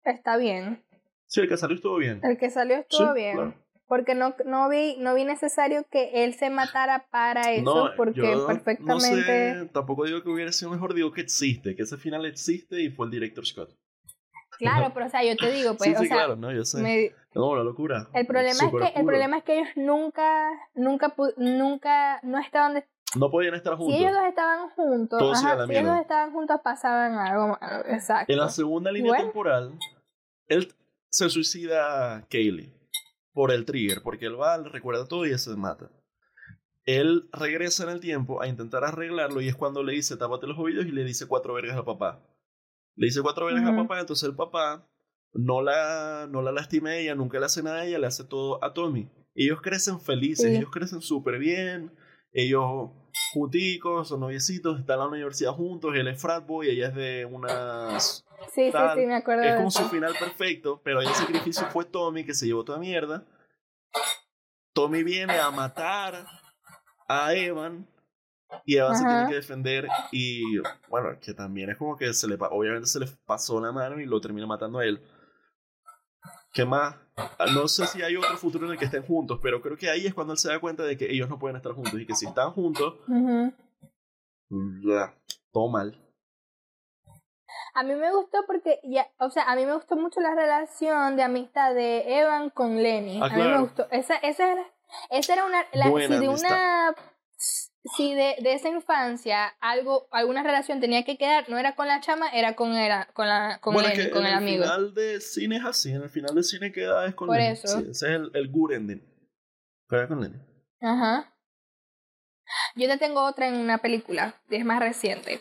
S2: está bien.
S1: Sí, el que salió estuvo bien.
S2: El que salió estuvo
S1: Sí,
S2: bien.
S1: claro.
S2: Porque no, no, vi, no vi necesario que él se matara para eso,
S1: No,
S2: porque
S1: yo No
S2: perfectamente...
S1: sé, tampoco digo que hubiera sido mejor, digo que existe, que ese final existe y fue el director Scott.
S2: Claro, pero o sea, yo te digo, pues,
S1: sí,
S2: o
S1: sí,
S2: sea,
S1: claro, no, yo sé.
S2: me-
S1: No, la locura.
S2: el problema es que el problema es que ellos nunca, nunca, nunca, no estaban, de-
S1: No podían estar juntos.
S2: Si ellos dos estaban juntos,
S1: Todo se iba a la
S2: ajá, si ellos dos estaban juntos pasaban algo, exacto.
S1: En la segunda línea
S2: Bueno.
S1: temporal, él se suicida Kaylee por el trigger, porque él va, le recuerda todo y se mata. Él regresa en el tiempo a intentar arreglarlo y es cuando le dice tápate los oídos y le dice cuatro vergas al papá. Le dice cuatro vergas al
S2: Ujú.
S1: papá, entonces el papá no la, no la lastima a ella, nunca le hace nada a ella, le hace todo a Tommy. Ellos crecen felices,
S2: Sí.
S1: ellos crecen súper bien, ellos junticos, son noviecitos, están en la universidad juntos, él es frat boy, ella es de unas
S2: Sí, sí,
S1: tal,
S2: sí, me acuerdo
S1: es como
S2: eso.
S1: su final perfecto, pero ahí el sacrificio fue Tommy que se llevó toda mierda. Tommy viene a matar a Evan y Evan se tiene que defender y bueno, que también es como que se le obviamente se le pasó la mano y lo termina matando a él. ¿Qué más? Ah, No sé si hay otro futuro en el que estén juntos, pero creo que ahí es cuando él se da cuenta de que ellos no pueden estar juntos y que si están juntos,
S2: Ujú.
S1: ya, todo mal.
S2: A mí me gustó porque, ya, o sea, a mí me gustó mucho la relación de amistad de Evan con Lenny.
S1: Ah,
S2: A mí me gustó. Esa, esa era, esa era una, la- si de
S1: amistad.
S2: una, si de, de esa infancia algo, alguna relación tenía que quedar, no era con la chama, era con el, con la, con
S1: bueno, es
S2: Lenny,
S1: que
S2: con
S1: en
S2: el
S1: el
S2: amigo.
S1: final de cine es así, en el final de cine queda es con
S2: Por
S1: Lenny.
S2: eso.
S1: Sí, ese es el, el good ending. Queda con Lenny.
S2: Ajá. Yo te tengo otra en una película, y es más reciente.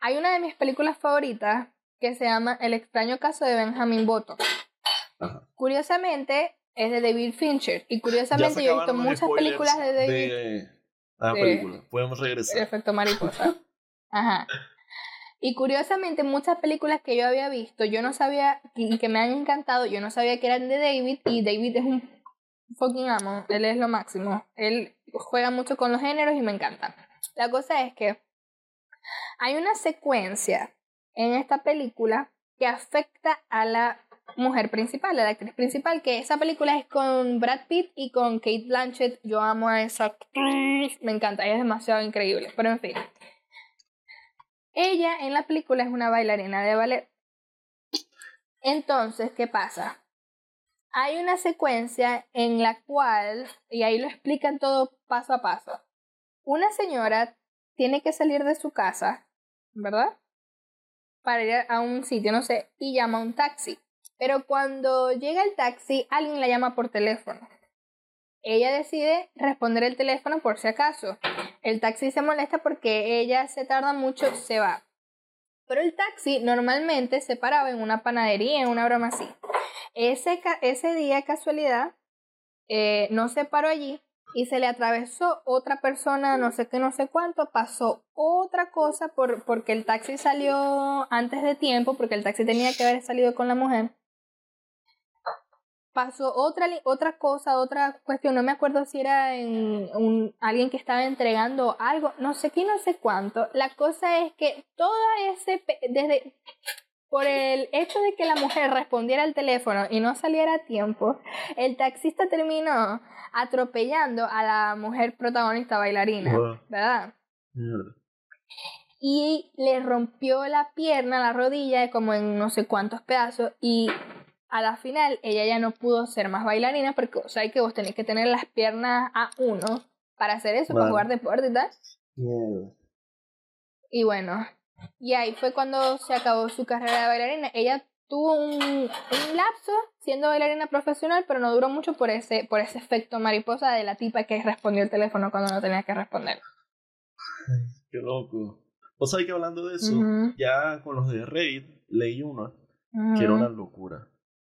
S2: Hay una de mis películas favoritas que se llama El extraño caso de Benjamin Button.
S1: Ajá.
S2: Curiosamente, es de David Fincher. Y
S1: Ya
S2: curiosamente yo he visto muchas películas de David
S1: de la
S2: de-
S1: película. Podemos
S2: El
S1: regresar.
S2: efecto mariposa. Ajá. Y curiosamente, muchas películas que yo había visto, yo no sabía, y que me han encantado, yo no sabía que eran de David, y David es un fucking amo, él es lo máximo. Él juega mucho con los géneros y me encanta. La cosa es que hay una secuencia en esta película que afecta a la mujer principal, la actriz principal, que esa película es con Brad Pitt y con Kate Blanchett. Yo amo a esa actriz, me encanta, ella es demasiado increíble, pero en fin. Ella en la película es una bailarina de ballet. Entonces, ¿qué pasa? Hay una secuencia en la cual, y ahí lo explican todo paso a paso, una señora tiene que salir de su casa, ¿verdad? Para ir a un sitio, no sé, y llama a un taxi. Pero cuando llega el taxi, alguien la llama por teléfono. Ella decide responder el teléfono por si acaso. El taxi se molesta porque ella se tarda mucho, se va. Pero el taxi normalmente se paraba en una panadería, en una broma así. Ese, ese día, casualidad, eh, no se paró allí y se le atravesó otra persona, no sé qué, no sé cuánto, pasó otra cosa por, porque el taxi salió antes de tiempo, porque el taxi tenía que haber salido con la mujer. Pasó otra, otra cosa, otra cuestión, no me acuerdo si era en un, alguien que estaba entregando algo, no sé qué, no sé cuánto. La cosa es que todo ese, desde, por el hecho de que la mujer respondiera al teléfono y no saliera a tiempo, el taxista terminó atropellando a la mujer protagonista bailarina,
S1: Wow.
S2: ¿verdad? Y le rompió la pierna, la rodilla, como en no sé cuántos pedazos, y a la final ella ya no pudo ser más bailarina porque, o sea, que vos tenés que tener las piernas a uno para hacer eso, para jugar deporte y tal. Y bueno, y ahí fue cuando se acabó su carrera de bailarina. Ella tuvo un, un lapso siendo bailarina profesional, pero no duró mucho por ese, por ese efecto mariposa de la tipa que respondió el teléfono cuando no tenía que responder.
S1: Qué loco. Vos sabés que hablando de eso, ya con los de Reddit, leí uno
S2: ujú.
S1: que era una locura.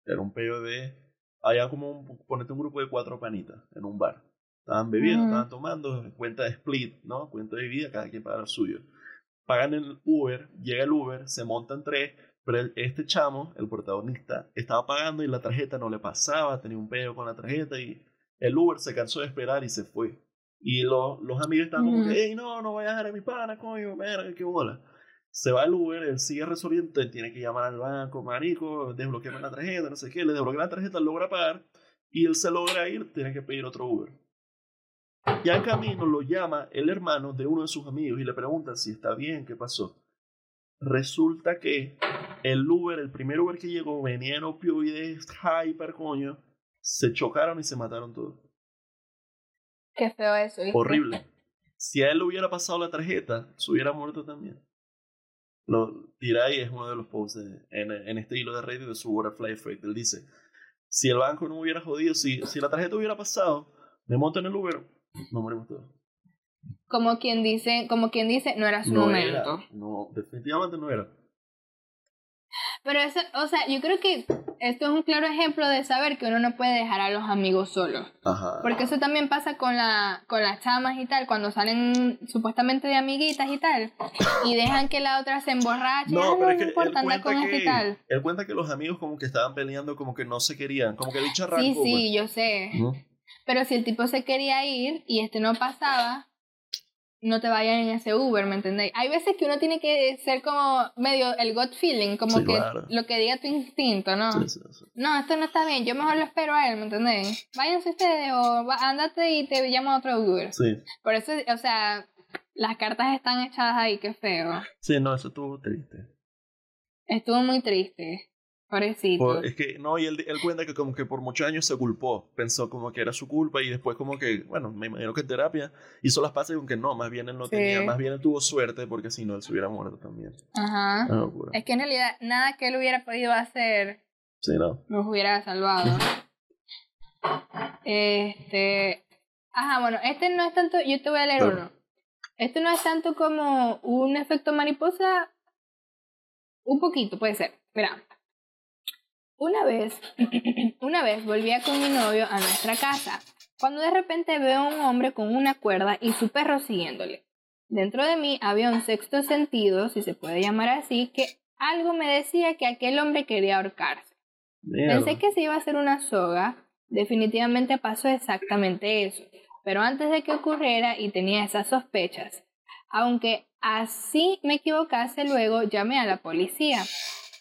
S1: Era un pedo de. Había como un. Ponete un grupo de cuatro panitas en un bar. Estaban bebiendo, estaban tomando, cuenta de split, ¿no? Cuenta de vida, cada quien paga lo suyo. Pagan el Uber, llega el Uber, se montan tres, pero el- este chamo, el protagonista, estaba pagando y la tarjeta no le pasaba, tenía un pedo con la tarjeta y el Uber se cansó de esperar y se fue. Y lo- los amigos estaban como que, hey, no, no voy a dejar a mi pana, coño, verga, qué bola. Se va el Uber, él sigue resolviendo, entonces tiene que llamar al banco, marico, desbloqueame la tarjeta, no sé qué, le desbloquea la tarjeta, logra pagar, y él se logra ir, tiene que pedir otro Uber. Ya en camino lo llama el hermano de uno de sus amigos y le pregunta si está bien, qué pasó. Resulta que el Uber, el primer Uber que llegó, venía en opioides, hyper, coño, se chocaron y se mataron todos.
S2: Qué feo eso. ¿viste?
S1: Horrible. si a él le hubiera pasado la tarjeta, se hubiera muerto también. Lo Tiray es uno de los posts en, en, este hilo de Reddit de su Butterfly Effect. Él dice, si el banco no hubiera jodido, si, si la tarjeta hubiera pasado, me monto en el Uber, nos morimos todos.
S2: Como quien dice, como quien dice, no era su momento.
S1: no, definitivamente no era.
S2: Pero eso, o sea, yo creo que esto es un claro ejemplo de saber que uno no puede dejar a los amigos solos.
S1: Ajá.
S2: Porque eso también pasa con, la, con las chamas y tal, cuando salen supuestamente de amiguitas y tal, y dejan que la otra se emborrache.
S1: No, pero es que él cuenta, con que, y tal. él cuenta que los amigos como que estaban peleando, como que no se querían, como que el bicho
S2: Sí, sí, pues. yo sé. Pero si el tipo se quería ir y este no pasaba, no te vayan en ese Uber, ¿me entendéis? Hay veces que uno tiene que ser como medio el gut feeling, como que lo que diga tu instinto, ¿no? no, esto no está bien, yo mejor lo espero a él, ¿me entendéis? Váyanse ustedes o ándate y te llamo a otro Uber.
S1: Sí.
S2: Por eso, o sea, las cartas están echadas ahí, qué feo.
S1: Sí, no, eso estuvo triste.
S2: Estuvo muy triste. Pobrecito.
S1: es que, no, y él, él, cuenta que como que por muchos años se culpó, pensó como que era su culpa y después como que, bueno, me imagino que en terapia hizo las pases con que no, más bien él no tenía, más bien él tuvo suerte porque si no él se hubiera muerto también.
S2: Ajá. es que en realidad nada que él hubiera podido hacer
S1: sí, no.
S2: nos hubiera salvado. este, ajá, bueno, este no es tanto, yo te voy a leer uno. Este no es tanto como un efecto mariposa, un poquito puede ser. Mira, una vez, una vez volvía con mi novio a nuestra casa, cuando de repente veo a un hombre con una cuerda y su perro siguiéndole. Dentro de mí había un sexto sentido, si se puede llamar así, que algo me decía que aquel hombre quería ahorcarse. Pensé que se iba a hacer una soga, definitivamente pasó exactamente eso, pero antes de que ocurriera y tenía esas sospechas, aunque así me equivocase luego llamé a la policía.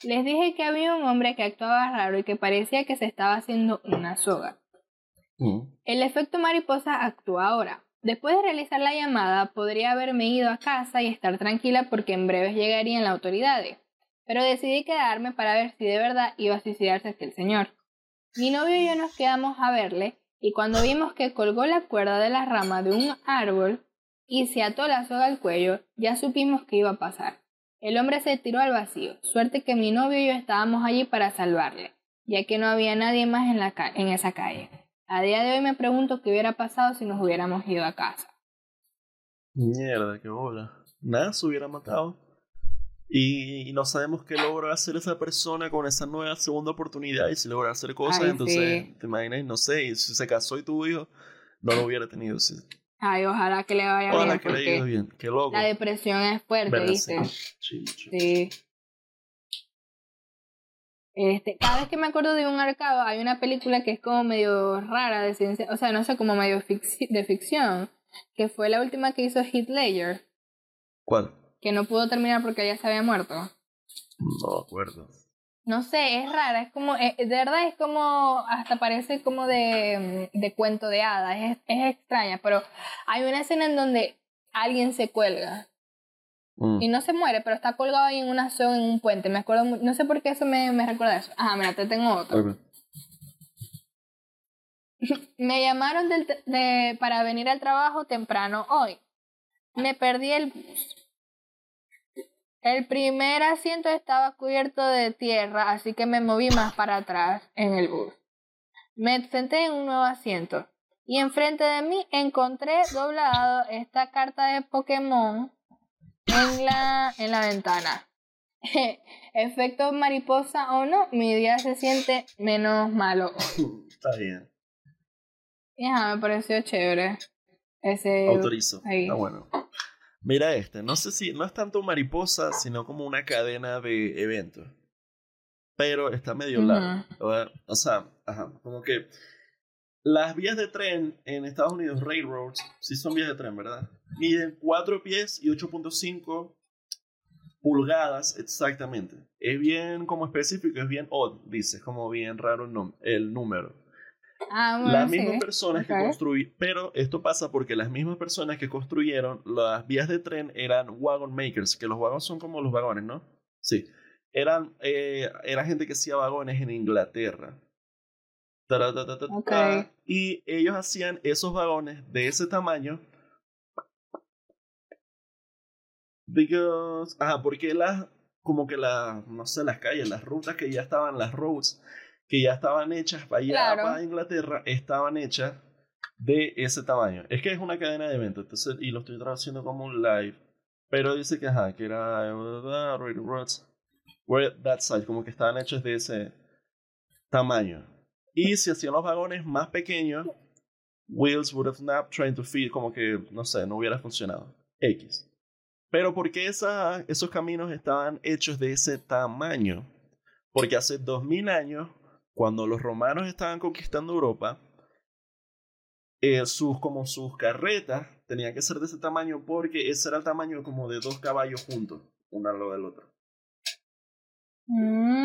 S2: Les dije que había un hombre que actuaba raro y que parecía que se estaba haciendo una soga. Mm. El efecto mariposa actúa ahora. Después de realizar la llamada, podría haberme ido a casa y estar tranquila porque en breves llegarían las autoridades. Pero decidí quedarme para ver si de verdad iba a suicidarse aquel señor. Mi novio y yo nos quedamos a verle y cuando vimos que colgó la cuerda de la rama de un árbol y se ató la soga al cuello, ya supimos que iba a pasar. El hombre se tiró al vacío, suerte que mi novio y yo estábamos allí para salvarle, ya que no había nadie más en, la en esa calle. A día de hoy me pregunto qué hubiera pasado si nos hubiéramos ido a casa.
S1: Mierda, qué bola. Nada se hubiera matado. Y, no sabemos qué logró hacer esa persona con esa nueva segunda oportunidad y si logra hacer cosas, entonces, te imaginas, no sé, y si se casó y tuvo hijo, no lo hubiera tenido.
S2: Ay, ojalá que le vaya
S1: bien.
S2: que le
S1: bien. Qué loco.
S2: La depresión es fuerte, ¿viste?
S1: Sí.
S2: sí. Este, cada vez que me acuerdo de un arcado, hay una película que es como medio rara de ciencia, o sea, no sé, como medio de ficción, que fue la última que hizo Heath Ledger.
S1: ¿Cuál?
S2: Que no pudo terminar porque ya se había muerto.
S1: No acuerdo
S2: no sé, es rara, es como, eh, de verdad es como, hasta parece como de, de cuento de hadas, es, es, extraña, pero hay una escena en donde alguien se cuelga mm. y no se muere, pero está colgado ahí en una zona, en un puente, me acuerdo, no sé por qué eso me, me recuerda eso. Ajá, mira, te tengo otro. me llamaron del, de, para venir al trabajo temprano hoy. Me perdí el bus el primer asiento estaba cubierto de tierra, así que me moví más para atrás en el bus. Me senté en un nuevo asiento y enfrente de mí encontré doblado esta carta de Pokémon en la, en la ventana. Efecto mariposa o no, mi día se siente menos malo.
S1: Está bien.
S2: Ya, me pareció chévere. Ese.
S1: Autorizo. Está bueno. Mira este, no sé si, no es tanto mariposa, sino como una cadena de eventos. Pero está medio largo. O sea, ajá, como que las vías de tren en Estados Unidos, railroads, sí son vías de tren, ¿verdad? Miden 4 pies y 8.5 pulgadas exactamente. Es bien como específico, es bien odd, dice, como bien raro el número.
S2: Ah,
S1: las mismas personas que construyeron, pero esto pasa porque las mismas personas que construyeron las vías de tren eran wagon makers, que los wagones son como los vagones, ¿no? Sí. Eran, eh, era gente que hacía vagones en Inglaterra. Y ellos hacían esos vagones de ese tamaño Because, ajá, porque las, como que las, no sé, las calles, las rutas que ya estaban, las roads, que ya estaban hechas para allá,
S2: Claro.
S1: para Inglaterra, estaban hechas de ese tamaño. Es que es una cadena de eventos, entonces, y lo estoy traduciendo como un live. Pero dice que, ajá, que era roads, were that size, como que estaban hechos de ese tamaño. Y si hacían los vagones más pequeños, wheels would have snapped trying to fit, como que, no sé, no hubiera funcionado. X. Pero ¿por qué esa, esos caminos estaban hechos de ese tamaño? Porque hace 2000 años, cuando los romanos estaban conquistando Europa, eh, sus, como sus carretas tenían que ser de ese tamaño porque ese era el tamaño como de dos caballos juntos, uno al lado del otro.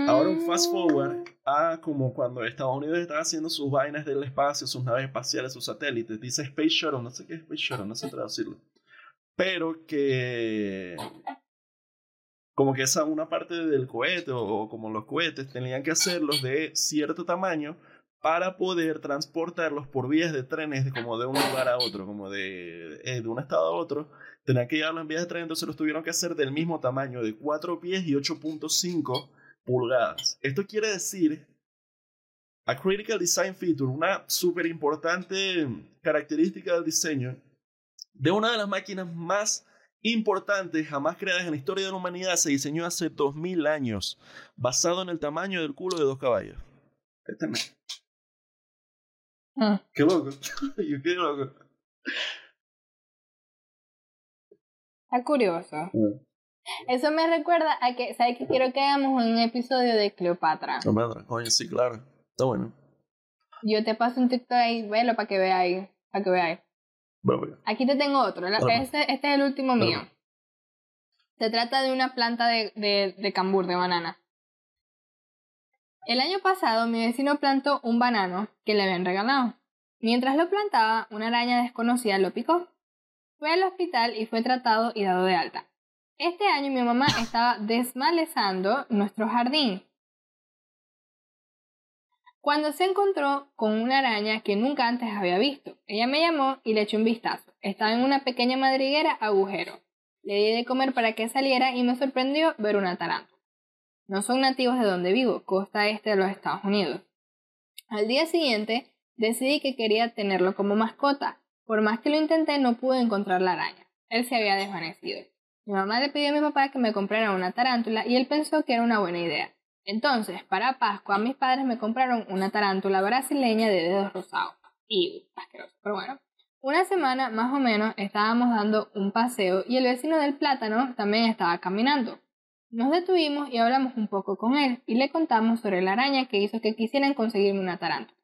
S1: Ahora un fast forward a como cuando Estados Unidos estaba haciendo sus vainas del espacio, sus naves espaciales, sus satélites. Dice Space Shuttle, no sé qué es Space Shuttle, no sé traducirlo. Pero que como que esa una parte del cohete o, como los cohetes tenían que hacerlos de cierto tamaño para poder transportarlos por vías de trenes de como de un lugar a otro, como de, eh, de un estado a otro. Tenían que llevarlos en vías de tren, entonces los tuvieron que hacer del mismo tamaño, de 4 pies y 8.5 pulgadas. Esto quiere decir a critical design feature, una súper importante característica del diseño de una de las máquinas más importantes jamás creadas en la historia de la humanidad. Se diseñó hace 2000 años, basado en el tamaño del culo de dos caballos. Este me-
S2: Mm.
S1: Qué loco. Yo qué loco.
S2: Está curioso. Eso me recuerda a que, ¿sabes qué quiero que hagamos un episodio de Cleopatra?
S1: Me Coño, sí, claro. Está bueno.
S2: Yo te paso un TikTok ahí, velo para que veáis, para que veáis.
S1: Bueno.
S2: Aquí te tengo otro. Este, este es el último mío. Se trata de una planta de, de, de cambur, de banana. El año pasado mi vecino plantó un banano que le habían regalado. Mientras lo plantaba, una araña desconocida lo picó. Fue al hospital y fue tratado y dado de alta. Este año mi mamá estaba desmalezando nuestro jardín. Cuando se encontró con una araña que nunca antes había visto, ella me llamó y le echó un vistazo. Estaba en una pequeña madriguera agujero. Le di de comer para que saliera y me sorprendió ver una tarántula. No son nativos de donde vivo, costa este de los Estados Unidos. Al día siguiente decidí que quería tenerlo como mascota. Por más que lo intenté no pude encontrar la araña. Él se había desvanecido. Mi mamá le pidió a mi papá que me comprara una tarántula y él pensó que era una buena idea. Entonces, para Pascua, mis padres me compraron una tarántula brasileña de dedos rosados. Y asqueroso, pero bueno. Una semana más o menos estábamos dando un paseo y el vecino del plátano también estaba caminando. Nos detuvimos y hablamos un poco con él y le contamos sobre la araña que hizo que quisieran conseguirme una tarántula.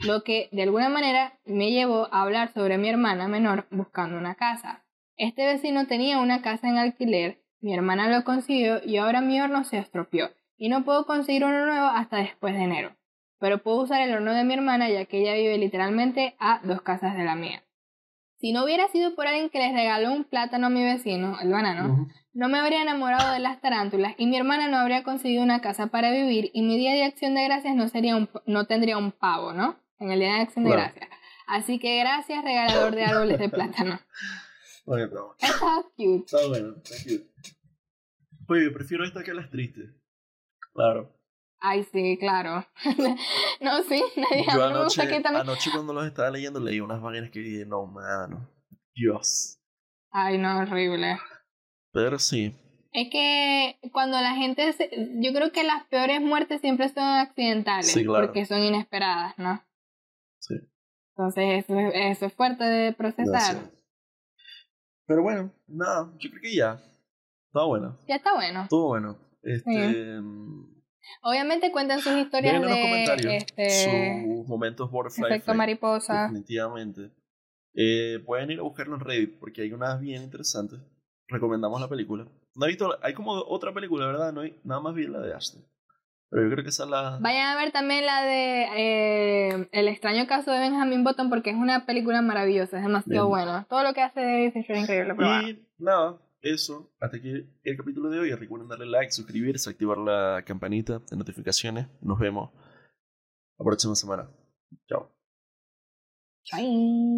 S2: Lo que de alguna manera me llevó a hablar sobre mi hermana menor buscando una casa. Este vecino tenía una casa en alquiler, mi hermana lo consiguió y ahora mi horno se estropeó y no puedo conseguir uno nuevo hasta después de enero. Pero puedo usar el horno de mi hermana ya que ella vive literalmente a dos casas de la mía. Si no hubiera sido por alguien que les regaló un plátano a mi vecino, el banano, no me habría enamorado de las tarántulas y mi hermana no habría conseguido una casa para vivir y mi día de acción de gracias no, sería un, no tendría un pavo, ¿no? En el día de acción de gracias. Así que gracias, regalador de árboles de plátano.
S1: Está bueno.
S2: Está cute.
S1: Está bueno, está cute. Oye, prefiero esta que las tristes. Claro.
S2: Ay, sí, claro. no, sí, nadie
S1: Yo
S2: a mí no me gusta que también.
S1: anoche cuando los estaba leyendo leí unas vainas que dije, no, mano. Dios.
S2: Ay, no, horrible.
S1: Pero sí.
S2: Es que cuando la gente. se- Yo creo que las peores muertes siempre son accidentales.
S1: Sí, claro.
S2: Porque son inesperadas, ¿no?
S1: Sí.
S2: Entonces, eso, es- eso es fuerte de procesar.
S1: Pero bueno, nada, yo creo que ya. Está bueno.
S2: Ya está bueno.
S1: Estuvo bueno. Este. mm,
S2: Obviamente cuentan sus historias
S1: en los
S2: de
S1: comentarios
S2: este
S1: sus momentos butterfly
S2: efecto
S1: effect,
S2: mariposa.
S1: Definitivamente. Eh, pueden ir a buscarlo en Reddit porque hay unas bien interesantes. Recomendamos la película. No he visto, hay como otra película, ¿verdad? No hay, nada más vi la de Ashton. Pero yo creo que esa es la.
S2: Vayan a ver también la de eh, El extraño caso de Benjamin Button porque es una película maravillosa, es demasiado
S1: Bien.
S2: buena. Todo lo que hace David es increíble. Pero.
S1: Y nada, eso. Hasta aquí el capítulo de hoy. Recuerden darle like, suscribirse, activar la campanita de notificaciones. Nos vemos la próxima semana. Chao.
S2: Bye.